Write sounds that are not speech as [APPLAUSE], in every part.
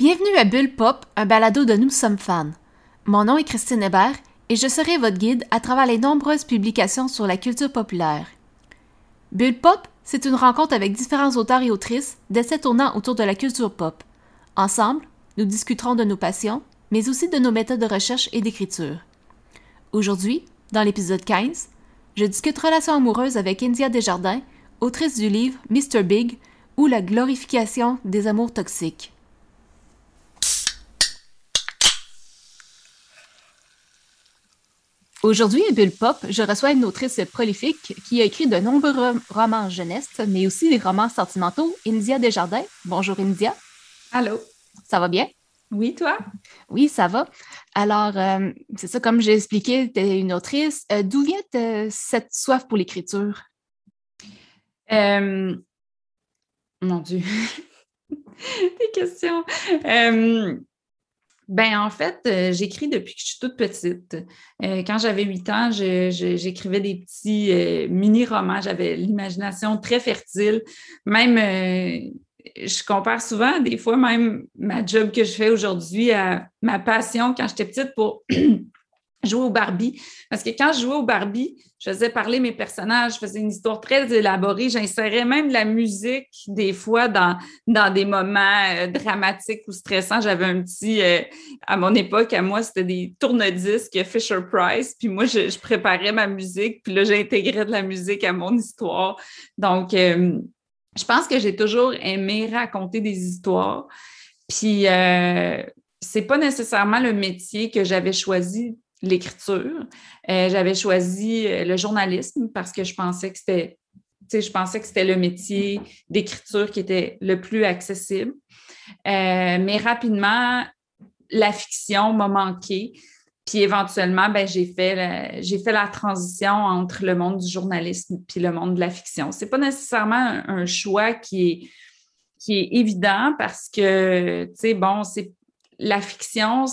Bienvenue à Bulle Pop, un balado de Nous sommes fans. Mon nom est Christine Hébert et je serai votre guide à travers les nombreuses publications sur la culture populaire. Bulle Pop, c'est une rencontre avec différents auteurs et autrices d'essais tournant autour de la culture pop. Ensemble, nous discuterons de nos passions, mais aussi de nos méthodes de recherche et d'écriture. Aujourd'hui, dans l'épisode 15, je discute relations amoureuses avec India Desjardins, autrice du livre Mr. Big ou la glorification des amours toxiques. Aujourd'hui, à Bulle Pop, je reçois une autrice prolifique qui a écrit de nombreux romans jeunesse, mais aussi des romans sentimentaux, India Desjardins. Bonjour India. Allô. Ça va bien? Oui, toi? Oui, ça va. Alors, euh, c'est ça, comme j'ai expliqué, tu es une autrice. Euh, d'où vient cette soif pour l'écriture? Euh, mon Dieu, [LAUGHS] des questions. Ben, en fait, j'écris depuis que je suis toute petite. quand j'avais huit ans, j'écrivais des petits mini-romans. J'avais l'imagination très fertile. Même je compare souvent, des fois, même ma job que je fais aujourd'hui à ma passion quand j'étais petite pour [CLEARS THROAT] jouer au Barbie. Parce que quand je jouais au Barbie, je faisais parler mes personnages, je faisais une histoire très élaborée. J'insérais même la musique des fois dans, dans des moments euh, dramatiques ou stressants. J'avais un petit, euh, à mon époque, à moi, c'était des tourne-disques Fisher Price. Puis moi, je, préparais ma musique. Puis là, j'intégrais de la musique à mon histoire. Donc, euh, je pense que j'ai toujours aimé raconter des histoires. Puis, euh, c'est pas nécessairement le métier que j'avais choisi, l'écriture. Euh, j'avais choisi euh, le journalisme parce que je pensais que c'était, je pensais que c'était le métier d'écriture qui était le plus accessible. Euh, mais rapidement, la fiction m'a manqué. Puis éventuellement, ben, j'ai fait, la, j'ai fait la transition entre le monde du journalisme puis le monde de la fiction. C'est pas nécessairement un, choix qui est, qui est évident parce que, tu sais, bon, c'est la fiction,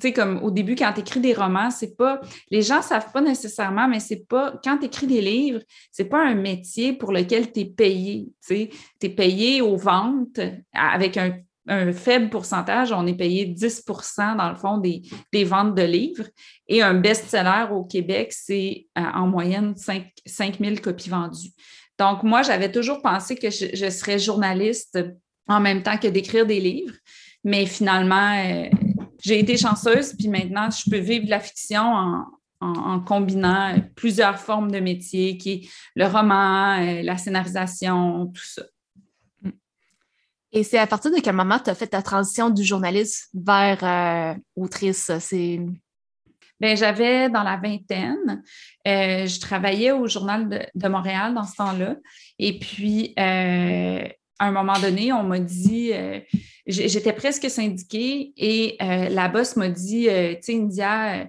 tu sais, comme au début, quand tu écris des romans, c'est pas, les gens savent pas nécessairement, mais c'est pas, quand tu écris des livres, c'est pas un métier pour lequel tu es payé, tu sais, es payé aux ventes avec un un faible pourcentage, on est payé 10% dans le fond des, ventes de livres. Et un best-seller au Québec, c'est euh, en moyenne 5, 000 copies vendues. Donc, moi, j'avais toujours pensé que je, serais journaliste en même temps que d'écrire des livres. Mais finalement, euh, j'ai été chanceuse, puis maintenant, je peux vivre de la fiction en, en, combinant plusieurs formes de métiers, qui est le roman, euh, la scénarisation, tout ça. Et c'est à partir de quel moment tu as fait ta transition du journaliste vers euh, autrice? C'est... Bien, j'avais dans la vingtaine, euh, je travaillais au Journal de, Montréal dans ce temps-là. Et puis, euh, à un moment donné, on m'a dit, j'étais presque syndiquée et la boss m'a dit, tu sais, India,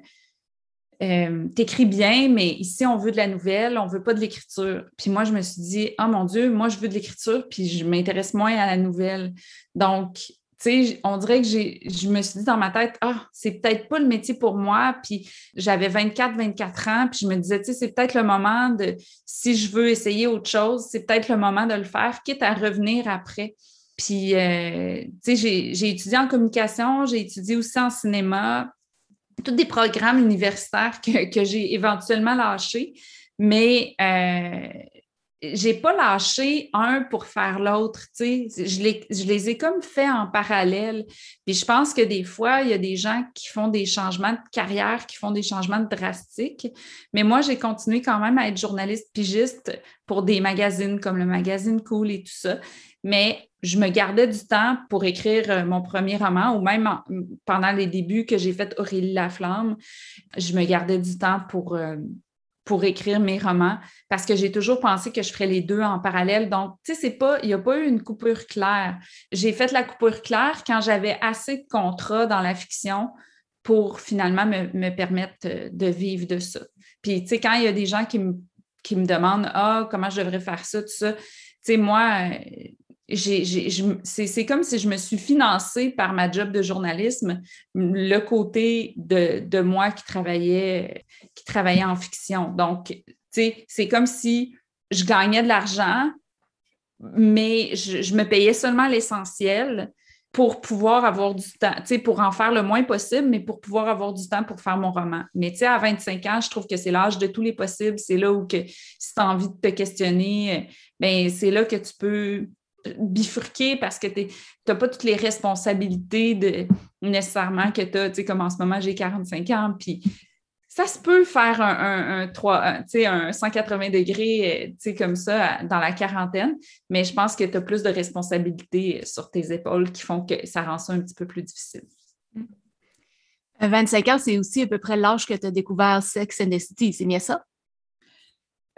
euh, t'écris bien, mais ici, on veut de la nouvelle, on veut pas de l'écriture. Puis moi, je me suis dit, oh mon Dieu, moi, je veux de l'écriture, puis je m'intéresse moins à la nouvelle. Donc, sais, on dirait que je me suis dit dans ma tête, ah, c'est peut-être pas le métier pour moi. Puis j'avais 24, 24 ans, puis je me disais, tu sais, c'est peut-être le moment de, si je veux essayer autre chose, c'est peut-être le moment de le faire, quitte à revenir après. Puis, euh, tu sais, j'ai étudié en communication, j'ai étudié aussi en cinéma, tous des programmes universitaires que, j'ai éventuellement lâchés, mais euh, j'ai pas lâché un pour faire l'autre, tu sais, je les, ai comme fait en parallèle. Puis je pense que des fois, il y a des gens qui font des changements de carrière, qui font des changements drastiques, mais moi, j'ai continué quand même à être journaliste pigiste pour des magazines comme le magazine Cool et tout ça. Mais je me gardais du temps pour écrire euh, mon premier roman ou même pendant les débuts que j'ai fait Aurélie Laflamme, je me gardais du temps pour, euh, pour écrire mes romans parce que j'ai toujours pensé que je ferais les deux en parallèle. Donc, tu sais, c'est pas, il n'y a pas eu une coupure claire. J'ai fait la coupure claire quand j'avais assez de contrats dans la fiction pour finalement me, permettre euh, de vivre de ça. Puis, tu sais, quand il y a des gens qui me, qui me demandent Ah, comment je devrais faire ça, tout ça, tu sais, moi, c'est comme si je me suis financée par ma job de journalisme, le côté de, moi qui travaillait, qui travaillait en fiction. Donc, c'est comme si je gagnais de l'argent, mais je, me payais seulement l'essentiel. pour pouvoir avoir du temps, tu sais, pour en faire le moins possible, mais pour pouvoir avoir du temps pour faire mon roman. Mais tu sais, à 25 ans, je trouve que c'est l'âge de tous les possibles. C'est là où que si tu as envie de te questionner, ben c'est là que tu peux bifurquer parce que tu n'as pas toutes les responsabilités de, nécessairement que tu as, tu sais, comme en ce moment, j'ai 45 ans, puis ça se peut faire un, un, 3, un 180 degrés euh, comme ça dans la quarantaine, mais je pense que tu as plus de responsabilités sur tes épaules qui font que ça rend ça un petit peu plus difficile. 25 euh, ans, c'est aussi à peu près l'âge que tu as découvert Sex and the City, c'est bien ça?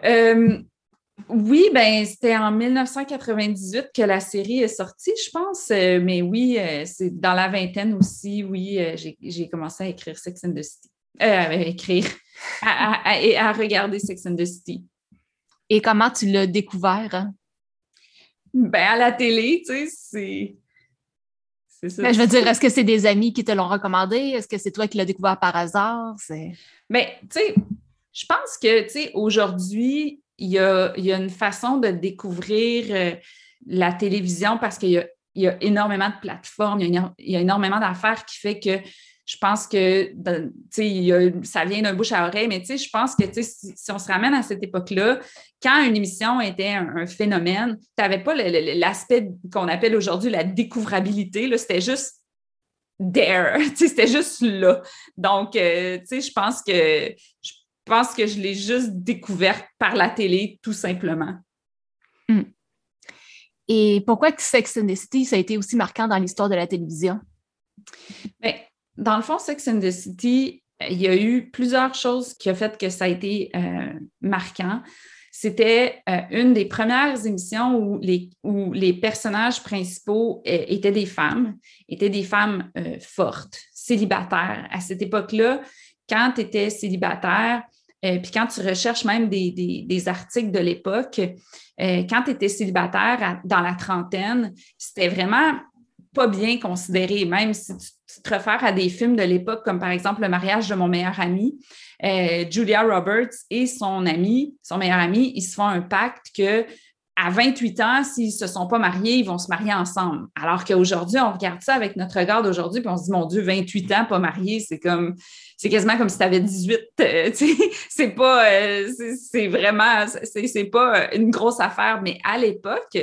Euh, oui, ben c'était en 1998 que la série est sortie, je pense. mais oui, c'est dans la vingtaine aussi, oui, j'ai commencé à écrire Sex and the City. Euh, à écrire et à, regarder Sex and the City. Et comment tu l'as découvert? Hein? Ben, à la télé, tu sais, c'est. C'est ça. Ben, je veux dire, est-ce que c'est des amis qui te l'ont recommandé? Est-ce que c'est toi qui l'as découvert par hasard? Mais, ben, tu sais, je pense que, tu sais, aujourd'hui, il y a, une façon de découvrir euh, la télévision parce qu'il y a, énormément de plateformes, il y a énormément d'affaires qui fait que je pense que ça vient d'un bouche à oreille, mais je pense que si, on se ramène à cette époque-là, quand une émission était un, phénomène, tu n'avais pas l'aspect qu'on appelle aujourd'hui la découvrabilité, c'était juste there, [LAUGHS] c'était juste là. Donc, euh, je pense que je pense que je l'ai juste découverte par la télé, tout simplement. Hmm. Et pourquoi Sex and the City, ça a été aussi marquant dans l'histoire de la télévision? Bien, dans le fond, Sex and the City, il y a eu plusieurs choses qui ont fait que ça a été euh, marquant. C'était euh, une des premières émissions où les, où les personnages principaux euh, étaient des femmes, étaient des femmes fortes, célibataires. À cette époque-là, quand tu étais célibataire, puis quand tu recherches même des, articles de l'époque, quand tu étais célibataire dans la trentaine, c'était vraiment pas bien considéré, même si tu tu te réfères à des films de l'époque, comme par exemple Le mariage de mon meilleur ami. Euh, Julia Roberts et son ami, son meilleur ami, ils se font un pacte que à 28 ans, s'ils ne se sont pas mariés, ils vont se marier ensemble. Alors qu'aujourd'hui, on regarde ça avec notre regard d'aujourd'hui, puis on se dit, mon Dieu, 28 ans, pas marié, c'est comme, c'est quasiment comme si [LAUGHS] tu avais 18. c'est pas, euh, c'est vraiment, c'est pas une grosse affaire. Mais à l'époque,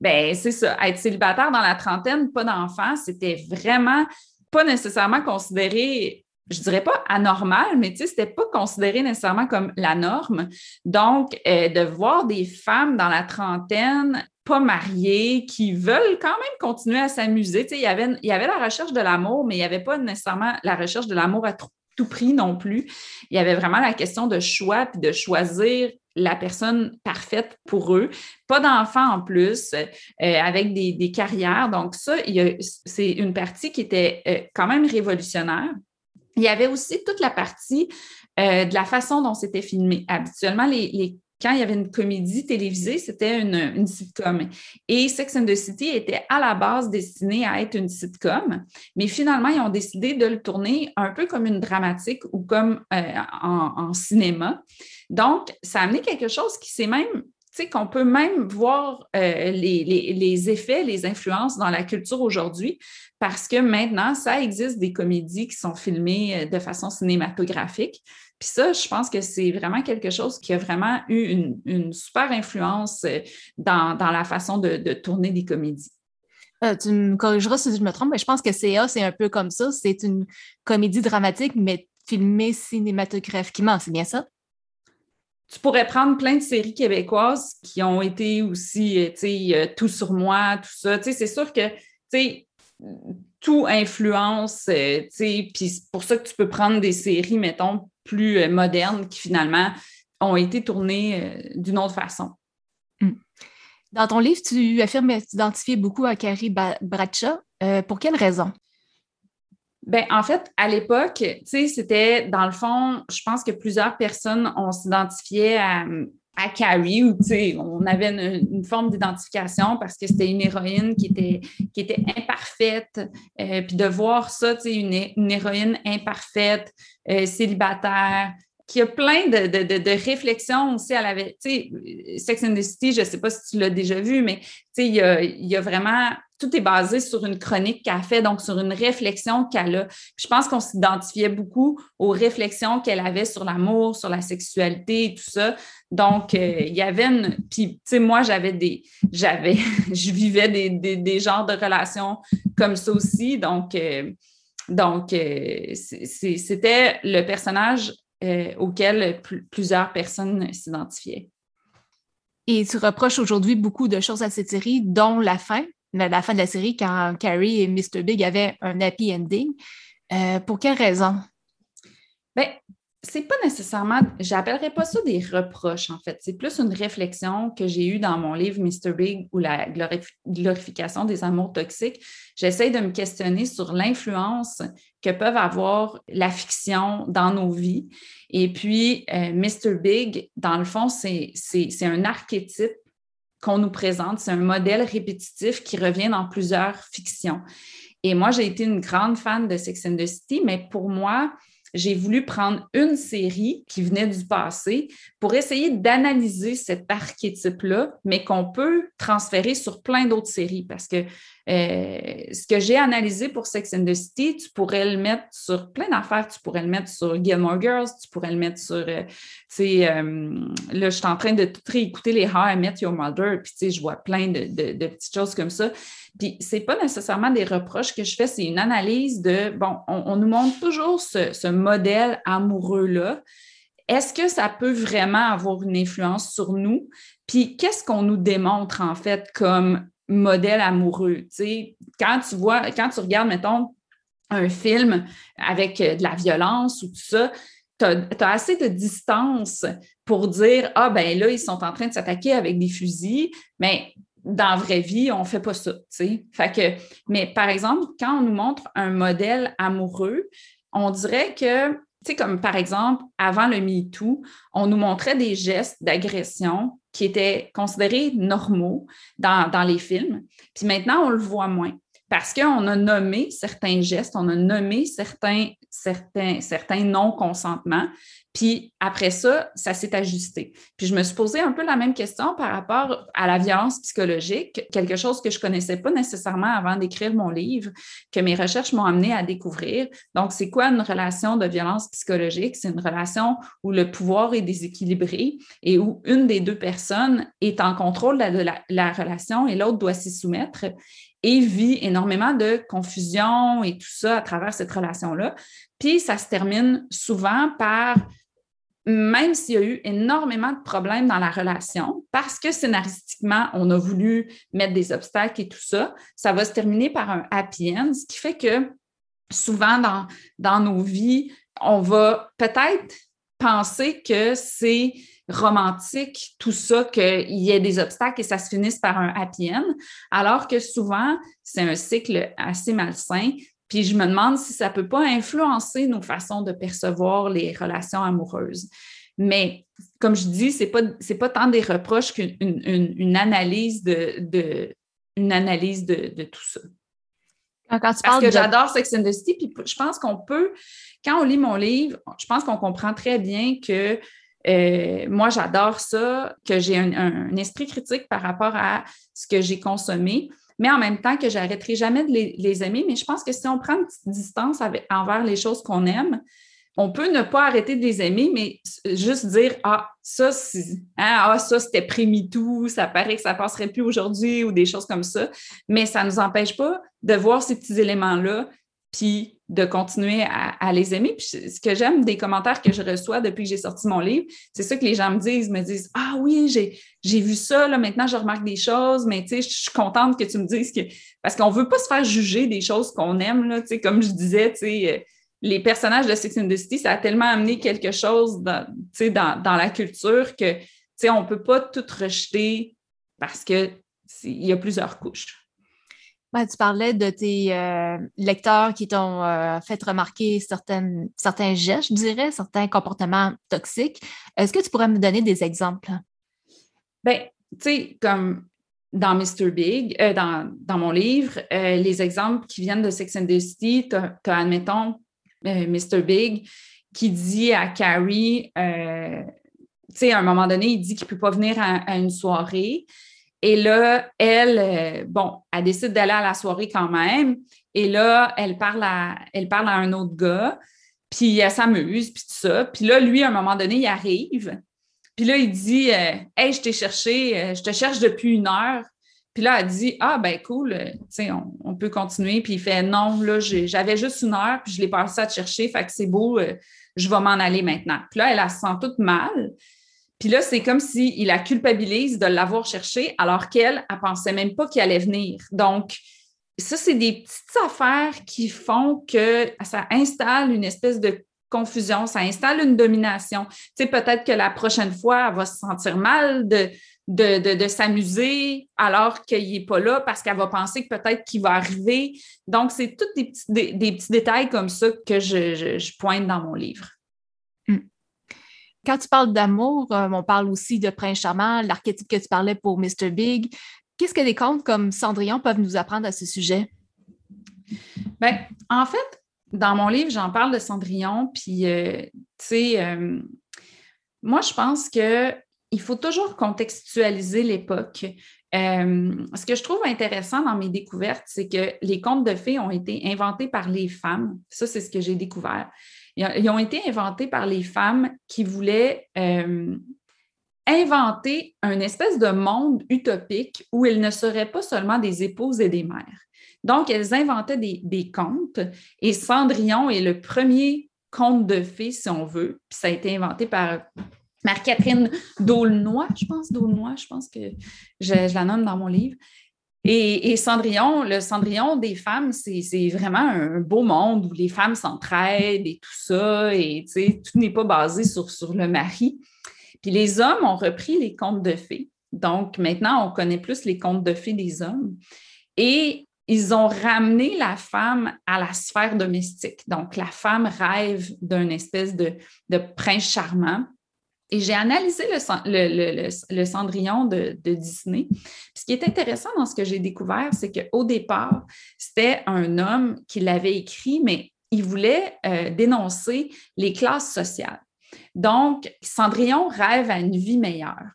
ben c'est ça, être célibataire dans la trentaine, pas d'enfant, c'était vraiment pas nécessairement considéré, je dirais pas anormal, mais tu sais, c'était pas considéré nécessairement comme la norme. Donc, euh, de voir des femmes dans la trentaine pas mariées, qui veulent quand même continuer à s'amuser. Tu sais, il y avait, y avait la recherche de l'amour, mais il n'y avait pas nécessairement la recherche de l'amour à tout prix non plus. Il y avait vraiment la question de choix, puis de choisir la personne parfaite pour eux, pas d'enfants en plus, euh, avec des, carrières. Donc ça, c'est une partie qui était euh, quand même révolutionnaire. Il y avait aussi toute la partie euh, de la façon dont c'était filmé. Habituellement, les, quand il y avait une comédie télévisée, c'était une, sitcom. Et Sex and the City était à la base destiné à être une sitcom, mais finalement, ils ont décidé de le tourner un peu comme une dramatique ou comme en, cinéma. Donc, ça a amené quelque chose qui s'est même, qu'on peut même voir euh, les, effets, les influences dans la culture aujourd'hui, parce que maintenant, ça existe des comédies qui sont filmées euh, de façon cinématographique. Puis ça, je pense que c'est vraiment quelque chose qui a vraiment eu une, super influence euh, dans, la façon de, tourner des comédies. tu me corrigeras si je me trompe, mais je pense que CA, c'est un peu comme ça. C'est une comédie dramatique, mais filmée cinématographiquement, c'est bien ça? Tu pourrais prendre plein de séries québécoises qui ont été aussi, euh, tu sais, euh, tout sur moi, tout ça. Tu sais, c'est sûr que, tu sais, tout influence, euh, tu sais, puis c'est pour ça que tu peux prendre des séries, mettons, plus modernes qui finalement ont été tournées d'une autre façon. Hmm. Dans ton livre, tu affirmes t'identifier beaucoup à Carrie Bradshaw. pour quelle raison? Ben, en fait, à l'époque, tu sais, c'était dans le fond, je pense que plusieurs personnes, on s'identifiait à, à Carrie sais, on avait une, forme d'identification parce que c'était une héroïne qui était, qui était imparfaite. Euh, puis de voir ça, tu sais, une, héroïne imparfaite, euh, célibataire, qu'il y a plein de, réflexions aussi. Elle avait, tu Sex and the City, je ne sais pas si tu l'as déjà vu, mais tu sais, il y a, vraiment, tout est basé sur une chronique qu'elle a fait, donc sur une réflexion qu'elle a. je pense qu'on s'identifiait beaucoup aux réflexions qu'elle avait sur l'amour, sur la sexualité et tout ça. Donc, euh, il y avait une. Puis, tu sais, moi, j'avais des. J'avais. [LAUGHS] je vivais des, des, genres de relations comme ça aussi. Donc, euh, donc euh, c'était le personnage auquel plusieurs personnes s'identifiaient. Et tu reproches aujourd'hui beaucoup de choses à cette série, dont la fin, la fin de la série, quand Carrie et Mr. Big avaient un happy ending. pour quelle raison? Bien, c'est pas nécessairement, j'appellerais pas ça des reproches, en fait. C'est plus une réflexion que j'ai eue dans mon livre Mr. Big ou la glorification des amours toxiques. J'essaie de me questionner sur l'influence que peuvent avoir la fiction dans nos vies. Et puis, euh, Mr. Big, dans le fond, c'est un archétype qu'on nous présente, c'est un modèle répétitif qui revient dans plusieurs fictions. Et moi, j'ai été une grande fan de Sex and the City, mais pour moi, j'ai voulu prendre une série qui venait du passé pour essayer d'analyser cet archétype-là, mais qu'on peut transférer sur plein d'autres séries. Parce que euh, ce que j'ai analysé pour Sex and the City, tu pourrais le mettre sur plein d'affaires. Tu pourrais le mettre sur Gilmore Girls, tu pourrais le mettre sur. Euh, euh, là, je suis en train de tout réécouter les How I Met Your Mother, puis tu sais, je vois plein de, petites choses comme ça. Puis c'est pas nécessairement des reproches que je fais, c'est une analyse de bon, on, nous montre toujours ce modèle amoureux-là. Est-ce que ça peut vraiment avoir une influence sur nous? Puis qu'est-ce qu'on nous démontre en fait comme modèle amoureux. Quand tu vois, quand tu regardes, mettons, un film avec euh, de la violence ou tout ça, tu as, assez de distance pour dire Ah, ben là, ils sont en train de s'attaquer avec des fusils, mais dans la vraie vie, on ne fait pas ça. Fait que, mais par exemple, quand on nous montre un modèle amoureux, on dirait que, comme par exemple, avant le MeToo, on nous montrait des gestes d'agression qui étaient considérés normaux dans, les films. Puis maintenant, on le voit moins parce qu'on a nommé certains gestes, on a nommé certains, certains, certains non-consentements, puis après ça, ça s'est ajusté. Puis je me suis posé un peu la même question par rapport à la violence psychologique, quelque chose que je ne connaissais pas nécessairement avant d'écrire mon livre, que mes recherches m'ont amené à découvrir. Donc, c'est quoi une relation de violence psychologique? C'est une relation où le pouvoir est déséquilibré et où une des deux personnes est en contrôle de la, la relation et l'autre doit s'y soumettre et vit énormément de confusion et tout ça à travers cette relation-là. Puis ça se termine souvent par, même s'il y a eu énormément de problèmes dans la relation, parce que scénaristiquement, on a voulu mettre des obstacles et tout ça, ça va se terminer par un happy end, ce qui fait que souvent dans, dans nos vies, on va peut-être penser que c'est romantique, tout ça, qu'il y ait des obstacles et ça se finisse par un happy end, alors que souvent, c'est un cycle assez malsain. Puis je me demande si ça ne peut pas influencer nos façons de percevoir les relations amoureuses. Mais comme je dis, ce n'est pas, pas tant des reproches qu'une une, analyse, de, une analyse de, tout ça. Parce que j'adore Sex and the City, puis je pense qu'on peut, quand on lit mon livre, je pense qu'on comprend très bien que euh, moi, j'adore ça, que j'ai un, esprit critique par rapport à ce que j'ai consommé, mais en même temps que j'arrêterai jamais de les, aimer. Mais je pense que si on prend une petite distance envers les choses qu'on aime, on peut ne pas arrêter de les aimer, mais juste dire Ah, ça, hein, ah, ça, c'était pré-MeToo, ça paraît que ça passerait plus aujourd'hui ou des choses comme ça. Mais ça ne nous empêche pas de voir ces petits éléments-là, puis de continuer à, les aimer. Puis ce que j'aime des commentaires que je reçois depuis que j'ai sorti mon livre, c'est ça que les gens me disent, me disent Ah oui, j'ai vu ça, là, maintenant je remarque des choses, mais tu sais, je suis contente que tu me dises que. Parce qu'on ne veut pas se faire juger des choses qu'on aime, là, tu sais, comme je disais, tu sais. Euh, les personnages de Sex and the City, ça a tellement amené quelque chose dans, dans, dans la culture que on ne peut pas tout rejeter parce qu'il y a plusieurs couches. Ben, tu parlais de tes euh, lecteurs qui t'ont euh, fait remarquer certains gestes, je dirais, certains comportements toxiques. Est-ce que tu pourrais me donner des exemples? Bien, tu sais, comme dans Mr. Big, euh, dans, mon livre, les exemples qui viennent de Sex and the City, tu as, admettons, Mr. Big, qui dit à Carrie, tu sais, à un moment donné, il dit qu'il ne peut pas venir à, une soirée. Et là, elle, euh, bon, elle décide d'aller à la soirée quand même. Et là, elle parle à, elle parle à un autre gars, puis elle s'amuse, puis tout ça. Puis là, lui, à un moment donné, il arrive. Puis là, il dit euh, Hey, je t'ai cherché, je te cherche depuis une heure. Puis là, elle dit Ah, ben cool, on, on, peut continuer. Puis il fait Non, là, j'avais juste une heure, puis je l'ai passé à te chercher, fait que c'est beau, je vais m'en aller maintenant. Puis là, elle, elle se sent toute mal. Puis là, c'est comme s'il la culpabilise de l'avoir cherché alors qu'elle, elle pensait même pas qu'il allait venir. Donc, ça, c'est des petites affaires qui font que ça installe une espèce de confusion, ça installe une domination. Tu sais, peut-être que la prochaine fois, elle va se sentir mal de, de, s'amuser alors qu'il n'est pas là parce qu'elle va penser que peut-être qu'il va arriver. Donc, c'est tous des petits, des, petits détails comme ça que je, pointe dans mon livre. Quand tu parles d'amour, euh, on parle aussi de prince charmant, l'archétype que tu parlais pour Mr. Big. Qu'est-ce que des contes comme Cendrillon peuvent nous apprendre à ce sujet? Bien, en fait, dans mon livre, j'en parle de Cendrillon, puis, euh, tu sais, euh, moi, je pense que il faut toujours contextualiser l'époque. Ce que je trouve intéressant dans mes découvertes, c'est que les contes de fées ont été inventés par les femmes. Ça, c'est ce que j'ai découvert. Ils ont été inventés par les femmes qui voulaient euh, inventer un espèce de monde utopique où elles ne seraient pas seulement des épouses et des mères. Donc, elles inventaient des, contes et Cendrillon est le premier conte de fées, si on veut. Puis ça a été inventé par Marie-Catherine Daulnoy, je pense, Daulnoy, je pense que je, la nomme dans mon livre. Et, Cendrillon, le Cendrillon des femmes, c'est vraiment un beau monde où les femmes s'entraident et tout ça, et tout n'est pas basé sur, le mari. Puis les hommes ont repris les contes de fées. Donc maintenant, on connaît plus les contes de fées des hommes. Et ils ont ramené la femme à la sphère domestique. Donc la femme rêve d'un espèce de prince charmant et j'ai analysé le, Cendrillon de, Disney. ce qui est intéressant dans ce que j'ai découvert, c'est qu'au départ, c'était un homme qui l'avait écrit, mais il voulait euh, dénoncer les classes sociales. Donc, Cendrillon rêve à une vie meilleure.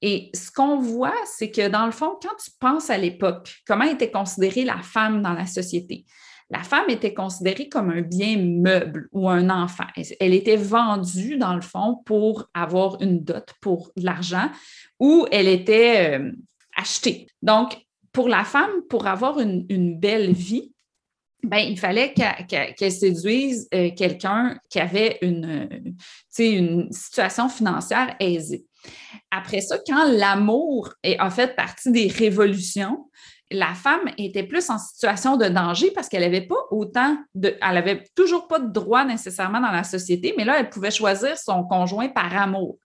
Et ce qu'on voit, c'est que dans le fond, quand tu penses à l'époque, comment était considérée la femme dans la société? La femme était considérée comme un bien meuble ou un enfant. Elle était vendue, dans le fond, pour avoir une dot, pour de l'argent, ou elle était euh, achetée. Donc, pour la femme, pour avoir une, belle vie, ben, il fallait qu'elle séduise euh, quelqu'un qui avait une, une situation financière aisée. Après ça, quand l'amour a fait partie des révolutions, la femme était plus en situation de danger parce qu'elle n'avait pas autant de. Elle n'avait toujours pas de droit nécessairement dans la société, mais là, elle pouvait choisir son conjoint par amour.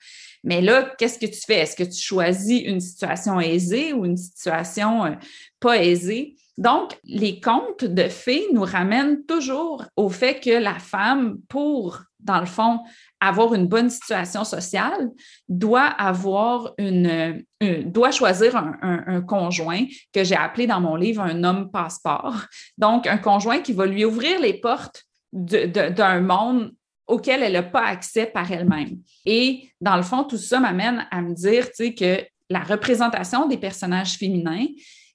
Mais là, qu'est-ce que tu fais? Est-ce que tu choisis une situation aisée ou une situation euh, pas aisée? Donc, les contes de fées nous ramènent toujours au fait que la femme, pour, dans le fond, avoir une bonne situation sociale, doit avoir une, doit choisir un, conjoint que j'ai appelé dans mon livre un homme passeport. Donc, un conjoint qui va lui ouvrir les portes d'un monde auquel elle n'a pas accès par elle-même. Et dans le fond, tout ça m'amène à me dire, que la représentation des personnages féminins,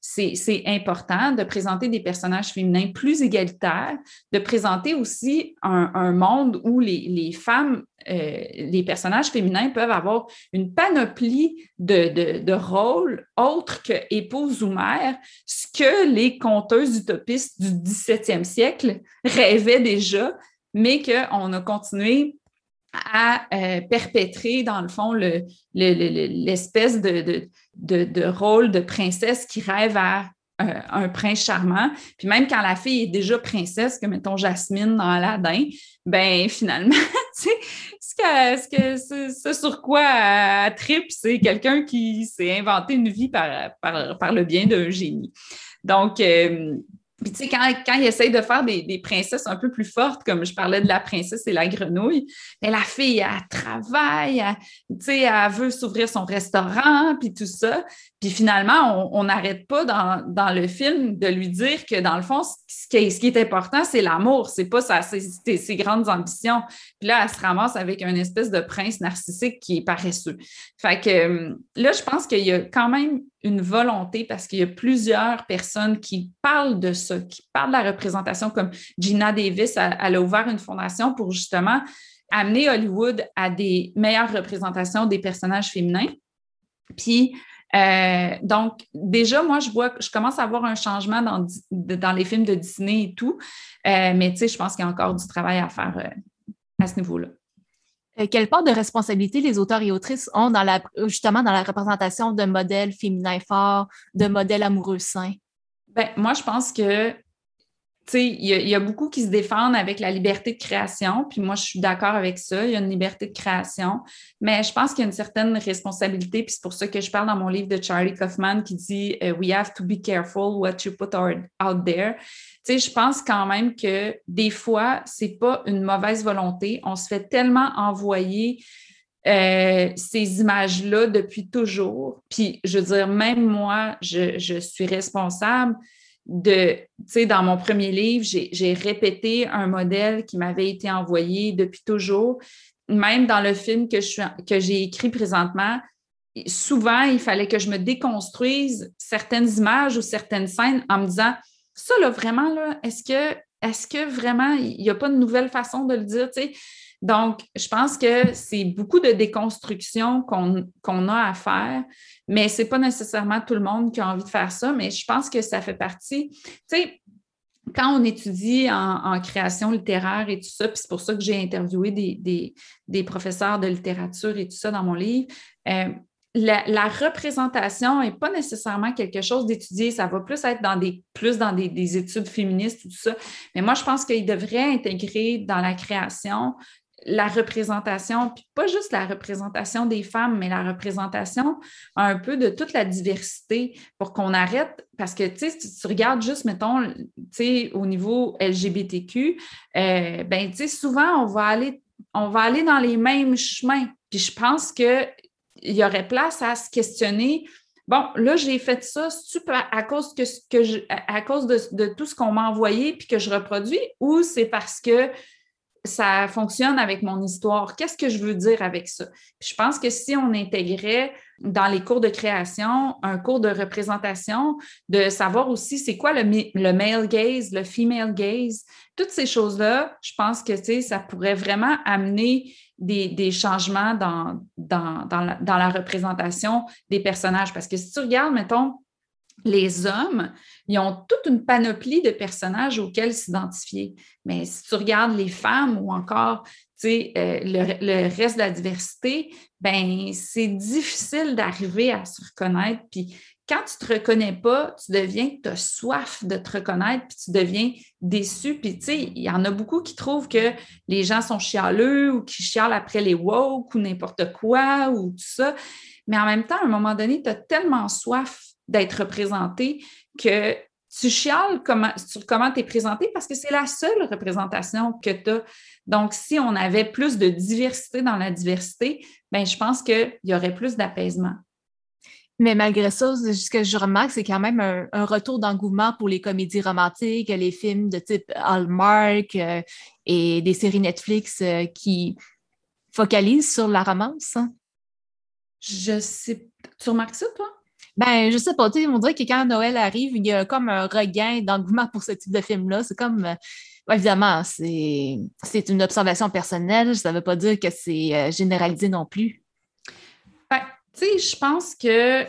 c'est important de présenter des personnages féminins plus égalitaires, de présenter aussi un, monde où les, femmes, euh, les personnages féminins peuvent avoir une panoplie de, rôles autres que épouse ou mère, ce que les conteuses utopistes du 17e siècle rêvaient déjà, mais qu'on a continué à euh, perpétrer, dans le fond, l'espèce de, de, rôle de princesse qui rêve à euh, un prince charmant. Puis même quand la fille est déjà princesse, comme mettons Jasmine dans Aladdin, ben finalement, [LAUGHS] tu sais, ce, que, ce, sur quoi elle tripe, c'est quelqu'un qui s'est inventé une vie par, par, le bien d'un génie. Donc, euh, Puis, tu sais, quand, quand ils essayent de faire des, princesses un peu plus fortes, comme je parlais de la princesse et la grenouille, mais la fille, elle travaille, tu sais, elle veut s'ouvrir son restaurant, puis tout ça. Puis finalement, on n'arrête pas dans, le film de lui dire que, dans le fond, ce qui est, ce qui est important, c'est l'amour, c'est pas sa, ses, ses, grandes ambitions. Puis là, elle se ramasse avec une espèce de prince narcissique qui est paresseux. Fait que là, je pense qu'il y a quand même une volonté parce qu'il y a plusieurs personnes qui parlent de ça, qui parlent de la représentation, comme Gina Davis, elle, a ouvert une fondation pour justement amener Hollywood à des meilleures représentations des personnages féminins. Puis, euh, donc, déjà, moi, je vois, je commence à voir un changement dans, dans les films de Disney et tout, euh, mais tu sais, je pense qu'il y a encore du travail à faire euh, à ce niveau-là. Euh, quelle part de responsabilité les auteurs et autrices ont dans la, justement dans la représentation de modèles féminins forts, de modèles amoureux sains? Ben, moi, je pense que il y, a beaucoup qui se défendent avec la liberté de création, puis moi, je suis d'accord avec ça. Il y a une liberté de création, mais je pense qu'il y a une certaine responsabilité, puis c'est pour ça que je parle dans mon livre de Charlie Kaufman qui dit euh, We have to be careful what you put out there. Tu je pense quand même que des fois, c'est pas une mauvaise volonté. On se fait tellement envoyer euh, ces images-là depuis toujours. Puis, je veux dire, même moi, je suis responsable de, tu dans mon premier livre, j'ai répété un modèle qui m'avait été envoyé depuis toujours. Même dans le film que j'ai écrit présentement, souvent, il fallait que je me déconstruise certaines images ou certaines scènes en me disant, ça, là, vraiment, est-ce que, est-ce que vraiment, il n'y a pas de nouvelle façon de le dire? Donc, je pense que c'est beaucoup de déconstruction qu'on a à faire, mais ce n'est pas nécessairement tout le monde qui a envie de faire ça, mais je pense que ça fait partie. Tu sais, quand on étudie en, création littéraire et tout ça, puis c'est pour ça que j'ai interviewé des, professeurs de littérature et tout ça dans mon livre, euh, la, représentation n'est pas nécessairement quelque chose d'étudié, ça va plus être dans des, plus dans des, des études féministes, tout ça. Mais moi, je pense qu'il devrait intégrer dans la création la représentation, puis pas juste la représentation des femmes, mais la représentation un peu de toute la diversité pour qu'on arrête, parce que, tu si tu regardes juste, mettons, au niveau LGBTQ, euh, ben, tu sais, souvent, on va aller, on va aller dans les mêmes chemins. Puis je pense qu'il y aurait place à se questionner Bon, là, j'ai fait ça à cause, à cause de, de tout ce qu'on m'a envoyé puis que je reproduis ou c'est parce que ça fonctionne avec mon histoire. Qu'est-ce que je veux dire avec ça? je pense que si on intégrait dans les cours de création un cours de représentation, de savoir aussi c'est quoi le, le, male gaze, le female gaze, toutes ces choses-là, je pense que ça pourrait vraiment amener des, changements dans, dans la représentation des personnages. Parce que si tu regardes, mettons, les hommes, ils ont toute une panoplie de personnages auxquels s'identifier. Mais si tu regardes les femmes ou encore euh, le, reste de la diversité, ben c'est difficile d'arriver à se reconnaître. Puis quand tu ne te reconnais pas, tu deviens, tu as soif de te reconnaître, puis tu deviens déçu. Puis tu sais, il y en a beaucoup qui trouvent que les gens sont chialeux ou qui chialent après les woke ou n'importe quoi ou tout ça. Mais en même temps, à un moment donné, tu as tellement soif d'être représenté que tu chiales comment, sur comment tu es présenté parce que c'est la seule représentation que tu as. Donc, si on avait plus de diversité dans la diversité, ben, je pense qu'il y aurait plus d'apaisement. Mais malgré ça, ce que je remarque, c'est quand même un, retour d'engouement pour les comédies romantiques, les films de type Hallmark euh, et des séries Netflix euh, qui focalisent sur la romance. Hein. Je sais. Tu remarques ça, toi? Ben, je sais pas, tu sais, on dirait que quand Noël arrive, il y a comme un regain d'engouement pour ce type de film-là. C'est comme, euh, évidemment, c'est une observation personnelle, ça ne veut pas dire que c'est euh, généralisé non plus. Ben, tu sais, je pense que,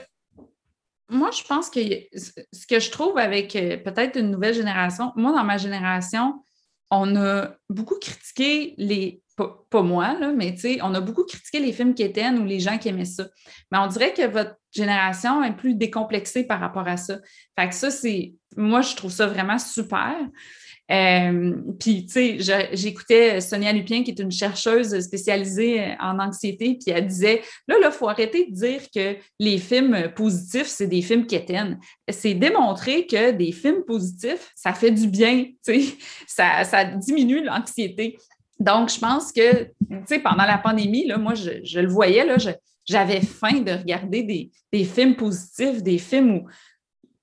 moi, je pense que ce que je trouve avec euh, peut-être une nouvelle génération, moi, dans ma génération, on a beaucoup critiqué les pas, moi, là, mais on a beaucoup critiqué les films qui étaient ou les gens qui aimaient ça. Mais on dirait que votre génération est plus décomplexée par rapport à ça. Fait que ça, c'est. Moi, je trouve ça vraiment super. Euh, puis, tu sais, j'écoutais Sonia Lupien, qui est une chercheuse spécialisée en anxiété, puis elle disait, là, il faut arrêter de dire que les films positifs, c'est des films quétaines. C'est démontré que des films positifs, ça fait du bien, tu sais, ça, ça diminue l'anxiété. Donc, je pense que, tu sais, pendant la pandémie, là, moi, je, le voyais, là, j'avais faim de regarder des, films positifs, des films où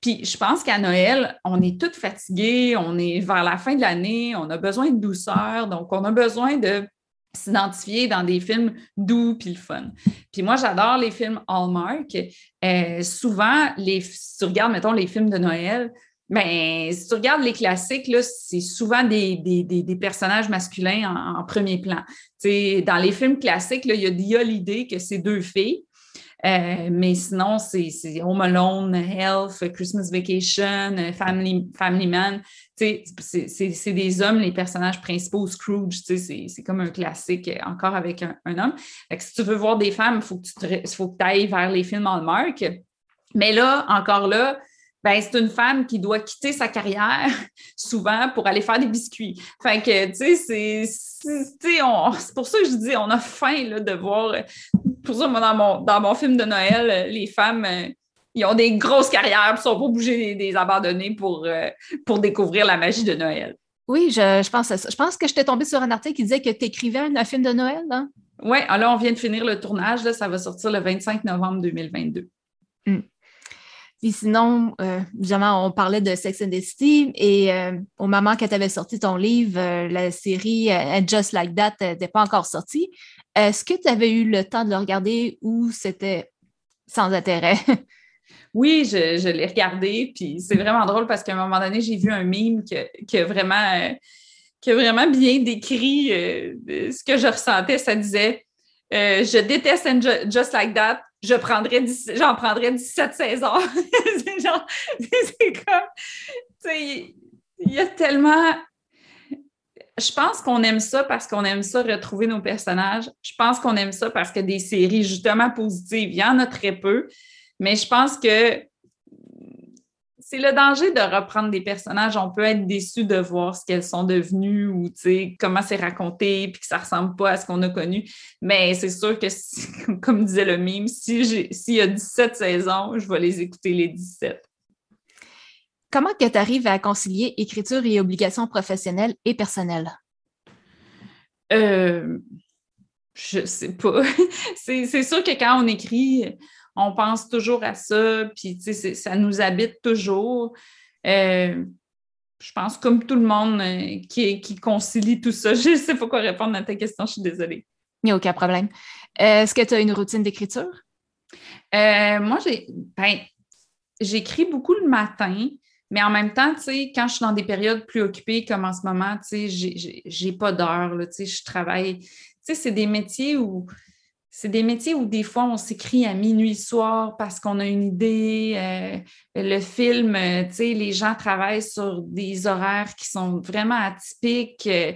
puis je pense qu'à Noël, on est toutes fatiguées, on est vers la fin de l'année, on a besoin de douceur, donc on a besoin de s'identifier dans des films doux puis le fun. Puis moi, j'adore les films Hallmark. Euh, souvent, si tu regardes, mettons, les films de Noël, ben, si tu regardes les classiques, c'est souvent des, des, personnages masculins en, premier plan. sais, dans les films classiques, il y a l'idée que c'est deux filles. Euh, mais sinon, c'est Home Alone, Health, Christmas Vacation, Family, Family Man. C'est des hommes, les personnages principaux, Scrooge, c'est comme un classique encore avec un, homme. si tu veux voir des femmes, il faut que tu ailles vers les films Hallmark. Mais là, encore là, ben, c'est une femme qui doit quitter sa carrière [LAUGHS] souvent pour aller faire des biscuits. Fait que, tu sais, c'est pour ça que je dis, on a faim là, de voir. Pour ça, moi, dans mon, dans mon film de Noël, les femmes, euh, ils ont des grosses carrières, ils sont pas obligés des, abandonner pour, euh, pour découvrir la magie de Noël. Oui, je, je pense à ça. Je pense que j'étais tombée sur un article qui disait que tu écrivais un, film de Noël. Hein? Oui, alors on vient de finir le tournage, là, ça va sortir le 25 novembre 2022. Puis sinon, euh, évidemment, on parlait de Sex and the City et euh, au moment que tu avais sorti ton livre, euh, la série Just Like That n'était pas encore sortie. Est-ce que tu avais eu le temps de le regarder ou c'était sans intérêt? [LAUGHS] Oui, je, l'ai regardé, puis c'est vraiment drôle parce qu'à un moment donné, j'ai vu un a vraiment, qui a vraiment bien décrit ce que je ressentais. Ça disait Je déteste Just Like That, je prendrais j'en prendrais 17 saisons. [LAUGHS] c'est genre, c'est comme, tu sais, il y a tellement. Je pense qu'on aime ça parce qu'on aime ça retrouver nos personnages. Je pense qu'on aime ça parce que des séries justement positives, il y en a très peu. Mais je pense que c'est le danger de reprendre des personnages. On peut être déçu de voir ce qu'elles sont devenues ou comment c'est raconté puis que ça ressemble pas à ce qu'on a connu. Mais c'est sûr que, [LAUGHS] comme disait le mime, s'il y a 17 saisons, je vais les écouter les 17. Comment que tu arrives à concilier écriture et obligations professionnelles et personnelles? Euh, je sais pas. [LAUGHS] c'est sûr que quand on écrit, on pense toujours à ça, puis ça nous habite toujours. Euh, je pense comme tout le monde euh, qui, qui, concilie tout ça. [LAUGHS] Je ne sais pas quoi répondre à ta question, je suis désolée. Il n'y a aucun problème. Est-ce que tu as une routine d'écriture? Euh, moi, j'ai ben, j'écris beaucoup le matin, mais en même temps, quand je suis dans des périodes plus occupées comme en ce moment, tu sais, j'ai pas d'heure, je travaille. c'est des métiers où c'est des métiers où des fois on s'écrit à minuit soir parce qu'on a une idée. Euh, le film, euh, tu sais, les gens travaillent sur des horaires qui sont vraiment atypiques. Euh,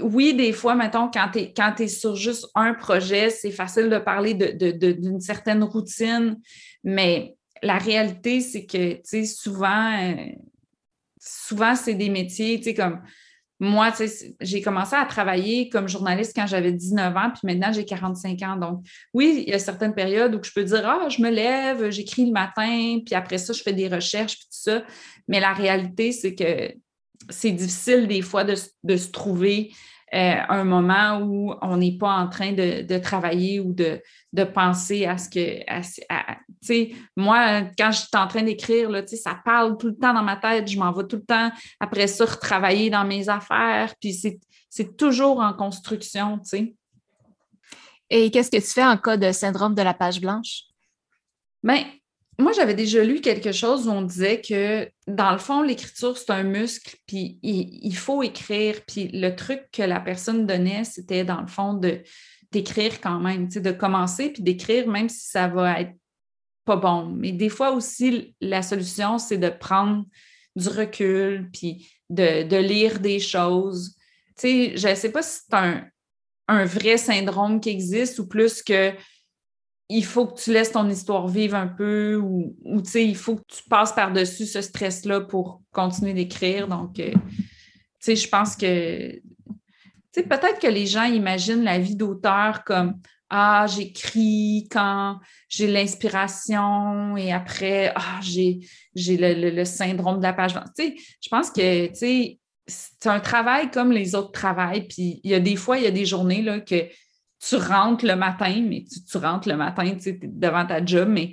oui, des fois, mettons, quand tu es, sur juste un projet, c'est facile de parler d'une certaine routine, mais la réalité, c'est que, tu sais, souvent, souvent, c'est des métiers, tu sais, comme moi, j'ai commencé à travailler comme journaliste quand j'avais 19 ans, puis maintenant j'ai 45 ans. Donc, oui, il y a certaines périodes où je peux dire Ah, je me lève, j'écris le matin, puis après ça, je fais des recherches, puis tout ça. Mais la réalité, c'est que c'est difficile des fois de, se trouver euh, un moment où on n'est pas en train de, travailler ou de, penser à ce que. Moi, quand je suis en train d'écrire, ça parle tout le temps dans ma tête, je m'en vais tout le temps après ça retravailler dans mes affaires, puis c'est toujours en construction. Et qu'est-ce que tu fais en cas de syndrome de la page blanche? Bien, moi, j'avais déjà lu quelque chose où on disait que, dans le fond, l'écriture, c'est un muscle, puis il, faut écrire. Puis le truc que la personne donnait, c'était, dans le fond, de d'écrire quand même, de commencer, puis d'écrire, même si ça va être pas bon. Mais des fois aussi, la solution, c'est de prendre du recul, puis de, lire des choses. Tu sais, je ne sais pas si c'est un, vrai syndrome qui existe ou plus que il faut que tu laisses ton histoire vivre un peu ou, il faut que tu passes par-dessus ce stress-là pour continuer d'écrire. Donc, euh, sais, je pense que, tu sais, peut-être que les gens imaginent la vie d'auteur comme ah, j'écris quand j'ai l'inspiration et après, ah, j'ai, le, syndrome de la page. Tu sais, je pense que, tu sais, c'est un travail comme les autres travails. Puis il y a des fois, il y a des journées là, que tu rentres le matin, mais tu, rentres le matin, tu sais, devant ta job, mais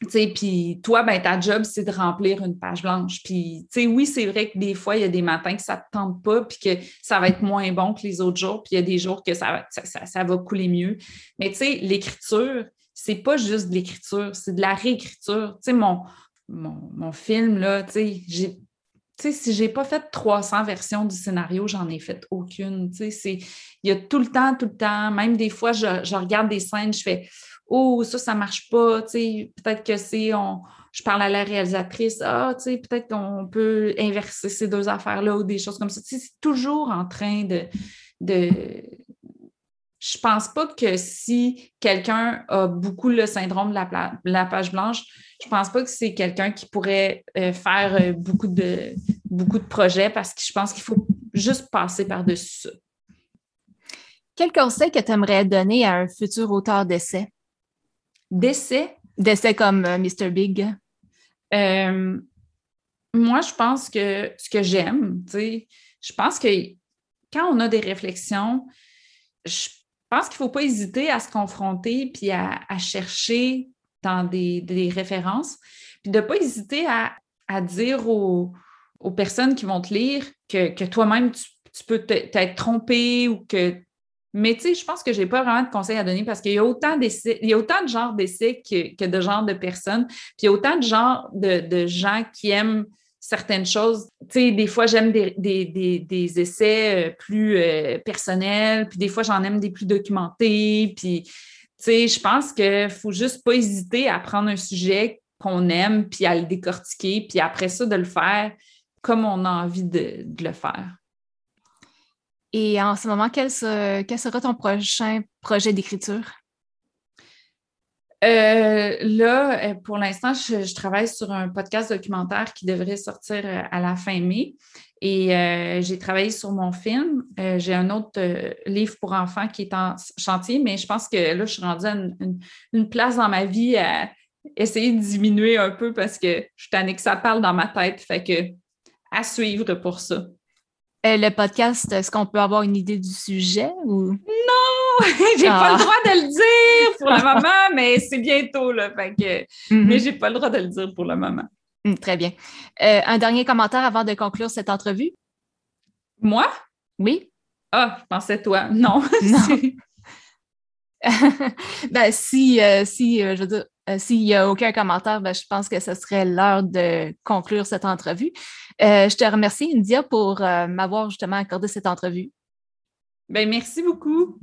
puis toi, ben, ta job, c'est de remplir une page blanche. Puis, oui, c'est vrai que des fois, il y a des matins que ça ne te tente pas, puis que ça va être moins bon que les autres jours, puis il y a des jours que ça, ça, va couler mieux. Mais tu sais, l'écriture, c'est pas juste de l'écriture, c'est de la réécriture. Tu mon, mon, film, là, tu si j'ai pas fait 300 versions du scénario, j'en ai fait aucune. Il y a tout le temps, tout le temps, même des fois, je, je regarde des scènes, je fais oh, ça, ça marche pas, tu sais, peut-être que c'est, on, je parle à la réalisatrice, ah, tu sais, peut-être qu'on peut inverser ces deux affaires-là ou des choses comme ça. Tu sais, c'est toujours en train de, de... Je pense pas que si quelqu'un a beaucoup le syndrome de la, page blanche, je pense pas que c'est quelqu'un qui pourrait euh, faire euh, beaucoup de, beaucoup de projets parce que je pense qu'il faut juste passer par-dessus ça. Quel conseil que tu aimerais donner à un futur auteur d'essai? D'essai. D'essai comme euh, Mr. Big. Euh, moi, je pense que ce que j'aime, je pense que quand on a des réflexions, je pense qu'il ne faut pas hésiter à se confronter puis à, chercher dans des, références, puis de ne pas hésiter à, dire aux, personnes qui vont te lire que, toi-même, tu, tu peux t'être trompé ou que mais tu sais, je pense que je n'ai pas vraiment de conseils à donner parce qu'il y a autant d'essais, il y a autant de genres d'essais que, de genres de personnes. Puis il y a autant de genres de, gens qui aiment certaines choses. Tu sais, des fois, j'aime des, des, essais euh, plus euh, personnels, puis des fois, j'en aime des plus documentés. Puis, tu sais, je pense qu'il ne faut juste pas hésiter à prendre un sujet qu'on aime, puis à le décortiquer, puis après ça, de le faire comme on a envie de le faire. Et en ce moment, quel, sera ton prochain projet d'écriture? Euh, là, euh, pour l'instant, je, travaille sur un podcast documentaire qui devrait sortir euh, à la fin mai. Et j'ai travaillé sur mon film. j'ai un autre livre pour enfants qui est en chantier, mais je pense que là, je suis rendue à une, place dans ma vie à essayer de diminuer un peu parce que je suis que ça parle dans ma tête. Fait que à suivre pour ça. Euh, le podcast, est-ce qu'on peut avoir une idée du sujet ou? Non! [LAUGHS] j'ai pas le ah. droit de le dire pour la [LAUGHS] maman, mais c'est bientôt, là. Fait que... Mais j'ai pas le droit de le dire pour maman. Hmm, très bien. Euh, un dernier commentaire avant de conclure cette entrevue? Moi? Oui. Ah, je pensais toi. Non. Non. [LAUGHS] ben, si, euh, si je veux dire, euh, s'il n'y a aucun commentaire, ben, je pense que ce serait l'heure de conclure cette entrevue. Euh, je te remercie, India, pour euh, m'avoir justement accordé cette entrevue. Ben, merci beaucoup.